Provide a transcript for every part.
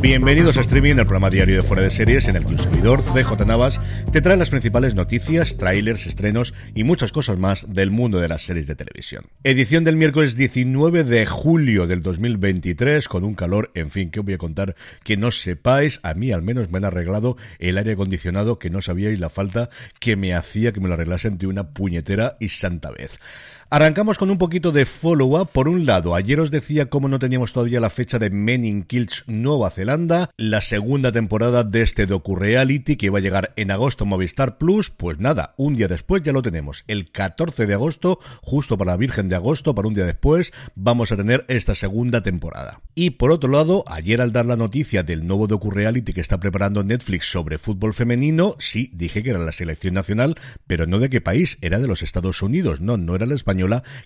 Bienvenidos a Streaming, el programa diario de Fuera de Series, en el que un servidor, CJ Navas, te trae las principales noticias, trailers, estrenos y muchas cosas más del mundo de las series de televisión. Edición del miércoles 19 de julio del 2023, con un calor, en fin, que os voy a contar que no sepáis, a mí al menos me han arreglado el aire acondicionado que no sabíais la falta que me hacía que me lo arreglasen de una puñetera y santa vez. Arrancamos con un poquito de follow-up. Por un lado, ayer os decía cómo no teníamos todavía la fecha de Men in Kills Nueva Zelanda, la segunda temporada de este docu-reality que iba a llegar en agosto Movistar Plus. Pues nada, un día después ya lo tenemos. El 14 de agosto, justo para la Virgen de agosto, para un día después, vamos a tener esta segunda temporada. Y por otro lado, ayer al dar la noticia del nuevo docu-reality que está preparando Netflix sobre fútbol femenino, sí, dije que era la selección nacional, pero no de qué país, era de los Estados Unidos, no, no era el español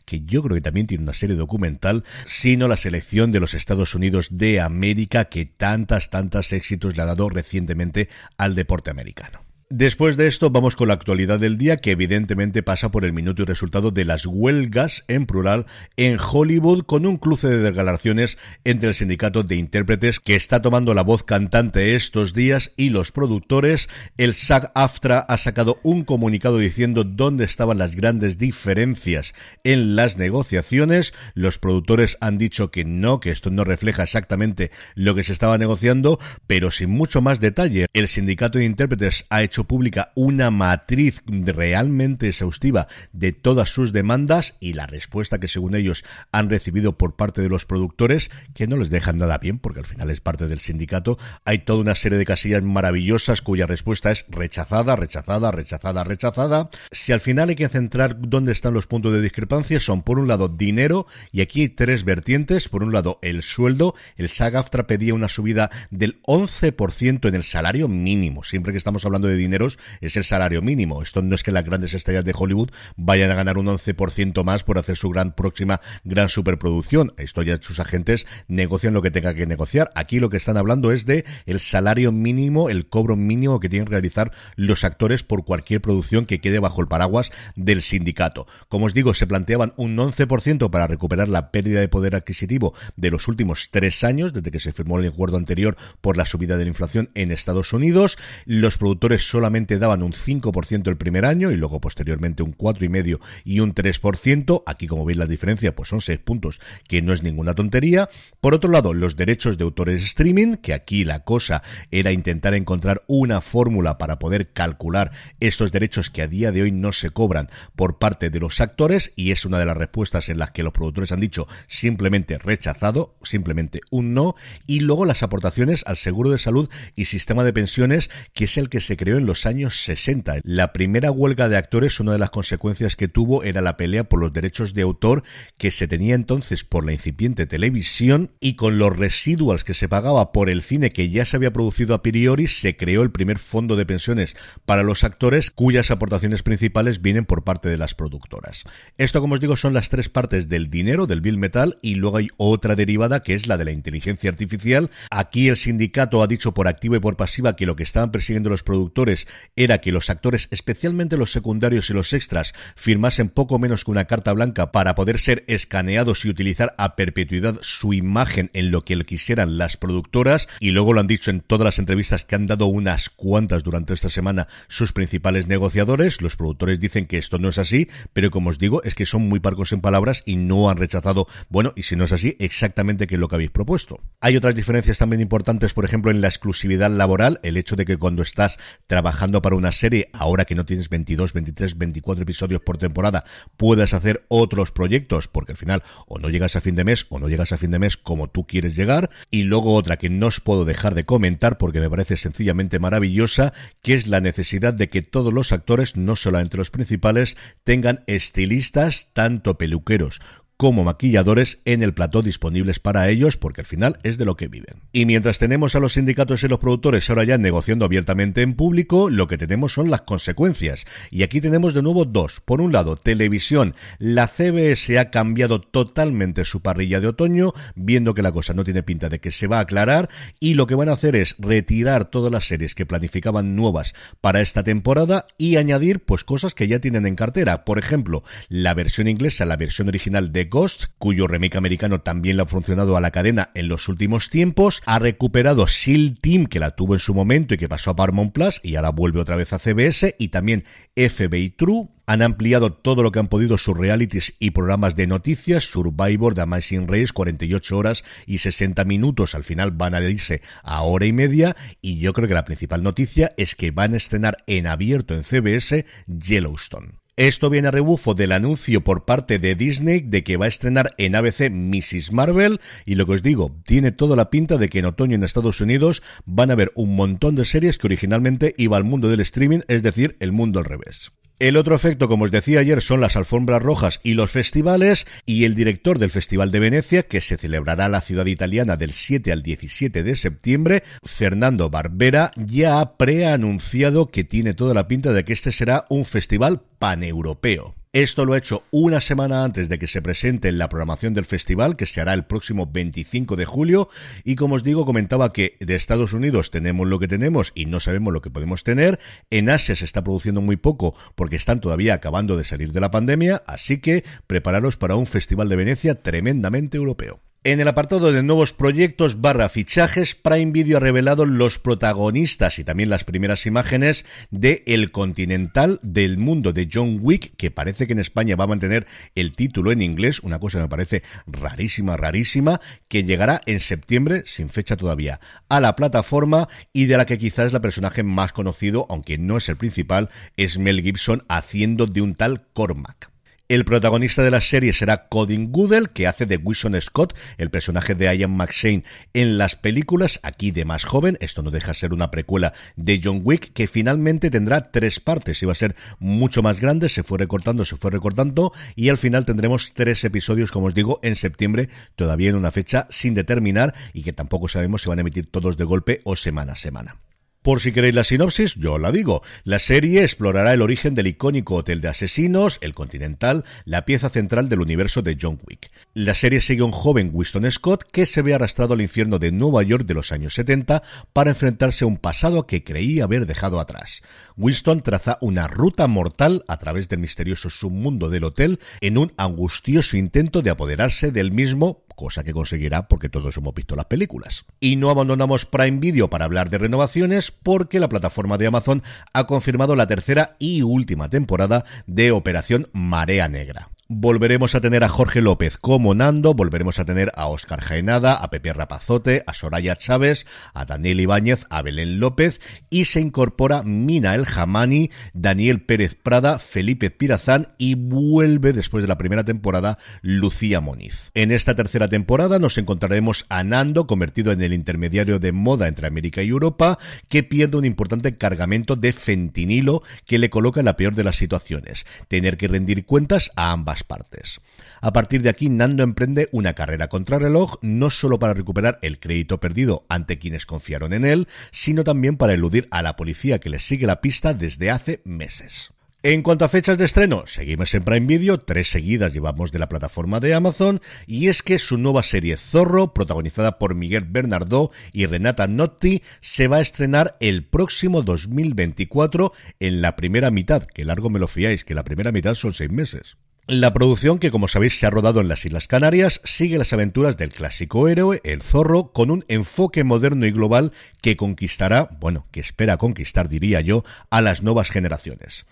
que yo creo que también tiene una serie documental, sino la selección de los Estados Unidos de América que tantas, tantas éxitos le ha dado recientemente al deporte americano. Después de esto vamos con la actualidad del día que evidentemente pasa por el minuto y resultado de las huelgas en plural en Hollywood con un cruce de declaraciones entre el sindicato de intérpretes que está tomando la voz cantante estos días y los productores. El SAG-AFTRA ha sacado un comunicado diciendo dónde estaban las grandes diferencias en las negociaciones. Los productores han dicho que no, que esto no refleja exactamente lo que se estaba negociando, pero sin mucho más detalle. El sindicato de intérpretes ha hecho pública una matriz realmente exhaustiva de todas sus demandas y la respuesta que según ellos han recibido por parte de los productores, que no les dejan nada bien, porque al final es parte del sindicato, hay toda una serie de casillas maravillosas cuya respuesta es rechazada, rechazada, rechazada, rechazada. Si al final hay que centrar dónde están los puntos de discrepancia, son por un lado dinero, y aquí hay tres vertientes, por un lado el sueldo, el SAG-AFTRA pedía una subida del 11% en el salario mínimo, siempre que estamos hablando de dineros es el salario mínimo. Esto no es que las grandes estrellas de Hollywood vayan a ganar un 11% más por hacer su gran próxima gran superproducción. Esto ya sus agentes negocian lo que tenga que negociar. Aquí lo que están hablando es de el salario mínimo, el cobro mínimo que tienen que realizar los actores por cualquier producción que quede bajo el paraguas del sindicato. Como os digo, se planteaban un 11% para recuperar la pérdida de poder adquisitivo de los últimos tres años, desde que se firmó el acuerdo anterior por la subida de la inflación en Estados Unidos. Los productores solamente daban un 5% el primer año y luego posteriormente un 4,5% y un 3%. Aquí, como veis la diferencia, pues son 6 puntos, que no es ninguna tontería. Por otro lado, los derechos de autores streaming, que aquí la cosa era intentar encontrar una fórmula para poder calcular estos derechos que a día de hoy no se cobran por parte de los actores y es una de las respuestas en las que los productores han dicho simplemente rechazado, simplemente un no. Y luego las aportaciones al seguro de salud y sistema de pensiones, que es el que se creó en los años 60. La primera huelga de actores, una de las consecuencias que tuvo era la pelea por los derechos de autor que se tenía entonces por la incipiente televisión y con los residuals que se pagaba por el cine que ya se había producido a priori, se creó el primer fondo de pensiones para los actores cuyas aportaciones principales vienen por parte de las productoras. Esto, como os digo, son las tres partes del dinero, del bill metal, y luego hay otra derivada que es la de la inteligencia artificial. Aquí el sindicato ha dicho por activa y por pasiva que lo que estaban persiguiendo los productores era que los actores, especialmente los secundarios y los extras, firmasen poco menos que una carta blanca para poder ser escaneados y utilizar a perpetuidad su imagen en lo que quisieran las productoras y luego lo han dicho en todas las entrevistas que han dado unas cuantas durante esta semana sus principales negociadores. Los productores dicen que esto no es así, pero como os digo, es que son muy parcos en palabras y no han rechazado, bueno, y si no es así, exactamente qué es lo que habéis propuesto. Hay otras diferencias también importantes, por ejemplo, en la exclusividad laboral, el hecho de que cuando estás trabajando para una serie, ahora que no tienes 22, 23, 24 episodios por temporada, puedas hacer otros proyectos, porque al final o no llegas a fin de mes o no llegas a fin de mes como tú quieres llegar. Y luego otra que no os puedo dejar de comentar porque me parece sencillamente maravillosa, que es la necesidad de que todos los actores, no solamente los principales, tengan estilistas, tanto peluqueros como maquilladores en el plató disponibles para ellos, porque al final es de lo que viven. Y mientras tenemos a los sindicatos y los productores ahora ya negociando abiertamente en público, lo que tenemos son las consecuencias. Y aquí tenemos de nuevo dos. Por un lado, televisión. La CBS ha cambiado totalmente su parrilla de otoño, viendo que la cosa no tiene pinta de que se va a aclarar, y lo que van a hacer es retirar todas las series que planificaban nuevas para esta temporada y añadir pues cosas que ya tienen en cartera. Por ejemplo, la versión inglesa, la versión original Ghost, cuyo remake americano también le ha funcionado a la cadena en los últimos tiempos, ha recuperado SEAL Team, que la tuvo en su momento y que pasó a Paramount Plus, y ahora vuelve otra vez a CBS, y también FBI True, han ampliado todo lo que han podido sus realities y programas de noticias, Survivor, The Amazing Race, 48 horas y 60 minutos, al final van a irse a hora y media, y yo creo que la principal noticia es que van a estrenar en abierto en CBS Yellowstone. Esto viene a rebufo del anuncio por parte de Disney de que va a estrenar en ABC Mrs. Marvel y lo que os digo, tiene toda la pinta de que en otoño en Estados Unidos van a haber un montón de series que originalmente iba al mundo del streaming, es decir, el mundo al revés. El otro efecto, como os decía ayer, son las alfombras rojas y los festivales, y el director del Festival de Venecia, que se celebrará en la ciudad italiana del 7 al 17 de septiembre, Fernando Barbera, ya ha preanunciado que tiene toda la pinta de que este será un festival paneuropeo. Esto lo ha hecho una semana antes de que se presente en la programación del festival, que se hará el próximo 25 de julio. Y como os digo, comentaba que de Estados Unidos tenemos lo que tenemos y no sabemos lo que podemos tener. En Asia se está produciendo muy poco porque están todavía acabando de salir de la pandemia. Así que prepararos para un festival de Venecia tremendamente europeo. En el apartado de nuevos proyectos barra fichajes, Prime Video ha revelado los protagonistas y también las primeras imágenes de El Continental del mundo de John Wick, que parece que en España va a mantener el título en inglés, una cosa que me parece rarísima, rarísima, que llegará en septiembre, sin fecha todavía, a la plataforma y de la que quizás la personaje más conocido, aunque no es el principal, es Mel Gibson haciendo de un tal Cormac. El protagonista de la serie será Codin Goodell, que hace de Wilson Scott, el personaje de Ian McShane en las películas, aquí de más joven. Esto no deja de ser una precuela de John Wick, que finalmente tendrá tres partes. Iba a ser mucho más grande, se fue recortando, se fue recortando, y al final tendremos tres episodios, como os digo, en septiembre, todavía en una fecha sin determinar, y que tampoco sabemos si van a emitir todos de golpe o semana a semana. Por si queréis la sinopsis, yo la digo. La serie explorará el origen del icónico Hotel de Asesinos, el Continental, la pieza central del universo de John Wick. La serie sigue a un joven Winston Scott que se ve arrastrado al infierno de Nueva York de los años 70 para enfrentarse a un pasado que creía haber dejado atrás. Winston traza una ruta mortal a través del misterioso submundo del hotel en un angustioso intento de apoderarse del mismo cosa que conseguirá porque todos hemos visto las películas. Y no abandonamos Prime Video para hablar de renovaciones porque la plataforma de Amazon ha confirmado la tercera y última temporada de Operación Marea Negra. Volveremos a tener a Jorge López como Nando, volveremos a tener a Oscar Jaenada, a Pepe Rapazote, a Soraya Chávez, a Daniel Ibáñez, a Belén López y se incorpora Mina El Jamani, Daniel Pérez Prada, Felipe Pirazán y vuelve después de la primera temporada Lucía Moniz. En esta tercera temporada nos encontraremos a Nando convertido en el intermediario de moda entre América y Europa que pierde un importante cargamento de fentinilo que le coloca en la peor de las situaciones, tener que rendir cuentas a ambas partes. A partir de aquí, Nando emprende una carrera contra reloj, no solo para recuperar el crédito perdido ante quienes confiaron en él, sino también para eludir a la policía que le sigue la pista desde hace meses. En cuanto a fechas de estreno, seguimos en Prime Video, tres seguidas llevamos de la plataforma de Amazon, y es que su nueva serie Zorro, protagonizada por Miguel Bernardo y Renata Notti, se va a estrenar el próximo 2024 en la primera mitad, que largo me lo fiáis, que la primera mitad son seis meses. La producción, que como sabéis se ha rodado en las Islas Canarias, sigue las aventuras del clásico héroe, el zorro, con un enfoque moderno y global que conquistará, bueno, que espera conquistar, diría yo, a las nuevas generaciones.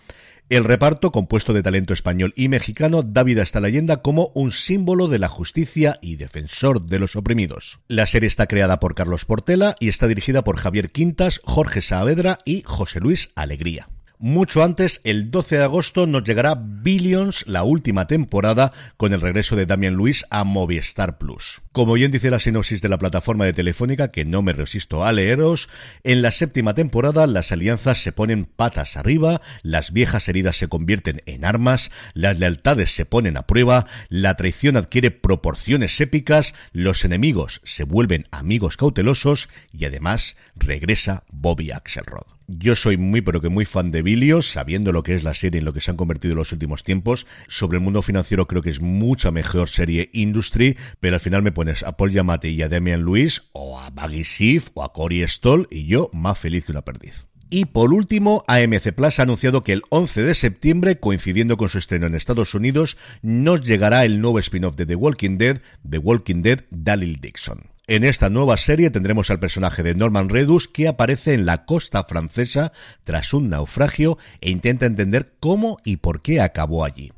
El reparto, compuesto de talento español y mexicano, da vida a esta leyenda como un símbolo de la justicia y defensor de los oprimidos. La serie está creada por Carlos Portela y está dirigida por Javier Quintas, Jorge Saavedra y José Luis Alegría. Mucho antes, el 12 de agosto, nos llegará Billions, la última temporada, con el regreso de Damian Luis a Movistar Plus. Como bien dice la sinopsis de la plataforma de Telefónica, que no me resisto a leeros, en la séptima temporada las alianzas se ponen patas arriba, las viejas heridas se convierten en armas, las lealtades se ponen a prueba, la traición adquiere proporciones épicas, los enemigos se vuelven amigos cautelosos y además regresa Bobby Axelrod. Yo soy muy pero que muy fan de Bilios, sabiendo lo que es la serie en lo que se han convertido en los últimos tiempos. Sobre el mundo financiero creo que es mucha mejor serie Industry, pero al final me pones a Paul Yamate y a Damian Lewis, o a Maggie Schiff, o a Cory Stoll, y yo más feliz que una perdiz. Y por último, AMC Plus ha anunciado que el 11 de septiembre, coincidiendo con su estreno en Estados Unidos, nos llegará el nuevo spin-off de The Walking Dead, The Walking Dead Daryl Dixon. En esta nueva serie tendremos al personaje de Norman Redus que aparece en la costa francesa tras un naufragio e intenta entender cómo y por qué acabó allí.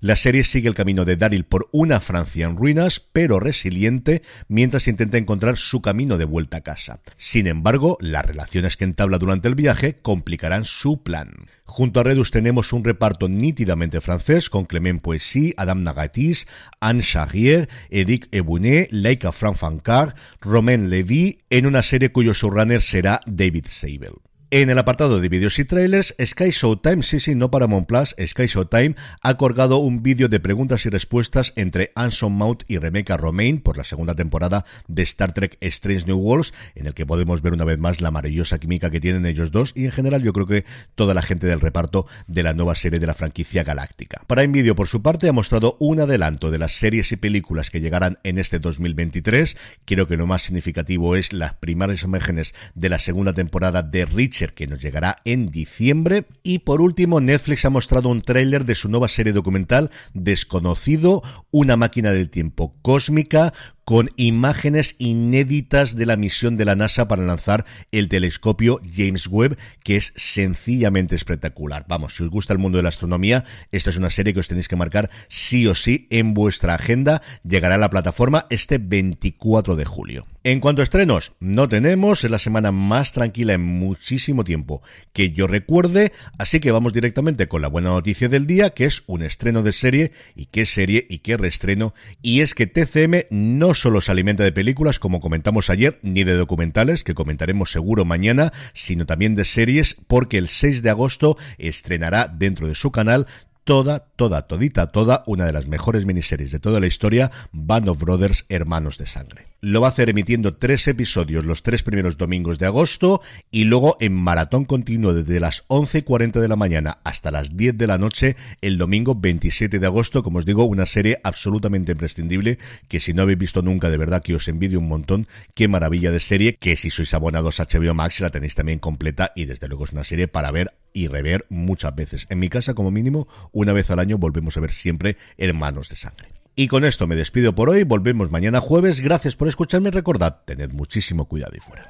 La serie sigue el camino de Daryl por una Francia en ruinas, pero resiliente, mientras intenta encontrar su camino de vuelta a casa. Sin embargo, las relaciones que entabla durante el viaje complicarán su plan. Junto a Redus tenemos un reparto nítidamente francés con Clément Poissy, Adam Nagatis, Anne Charrier, Eric Ebounet, Laika Franfancar, Romain Levy, en una serie cuyo showrunner será David Sable. En el apartado de vídeos y trailers, Sky Showtime, sí, sí, no para Plus, Sky Showtime ha colgado un vídeo de preguntas y respuestas entre Anson Mount y Rebecca Romaine por la segunda temporada de Star Trek Strange New Worlds, en el que podemos ver una vez más la maravillosa química que tienen ellos dos y en general yo creo que toda la gente del reparto de la nueva serie de la franquicia galáctica. Prime Video, por su parte, ha mostrado un adelanto de las series y películas que llegarán en este 2023. Creo que lo más significativo es las primeras imágenes de la segunda temporada de Rich que nos llegará en diciembre. Y por último, Netflix ha mostrado un tráiler de su nueva serie documental Desconocido, una máquina del tiempo cósmica con imágenes inéditas de la misión de la NASA para lanzar el telescopio James Webb, que es sencillamente espectacular. Vamos, si os gusta el mundo de la astronomía, esta es una serie que os tenéis que marcar sí o sí en vuestra agenda. Llegará a la plataforma este 24 de julio. En cuanto a estrenos, no tenemos, es la semana más tranquila en muchísimo tiempo que yo recuerde, así que vamos directamente con la buena noticia del día, que es un estreno de serie, y qué serie y qué reestreno, y es que TCM no solo se alimenta de películas, como comentamos ayer, ni de documentales, que comentaremos seguro mañana, sino también de series, porque el 6 de agosto estrenará dentro de su canal toda, toda, todita, toda una de las mejores miniseries de toda la historia, Band of Brothers, Hermanos de Sangre. Lo va a hacer emitiendo tres episodios los tres primeros domingos de agosto y luego en maratón continuo desde las 11.40 de la mañana hasta las 10 de la noche el domingo 27 de agosto. Como os digo, una serie absolutamente imprescindible que si no habéis visto nunca, de verdad que os envidio un montón. Qué maravilla de serie que si sois abonados a HBO Max la tenéis también completa y desde luego es una serie para ver y rever muchas veces. En mi casa, como mínimo, una vez al año volvemos a ver siempre Hermanos de Sangre. Y con esto me despido por hoy, volvemos mañana jueves, gracias por escucharme recordad, tened muchísimo cuidado y fuera.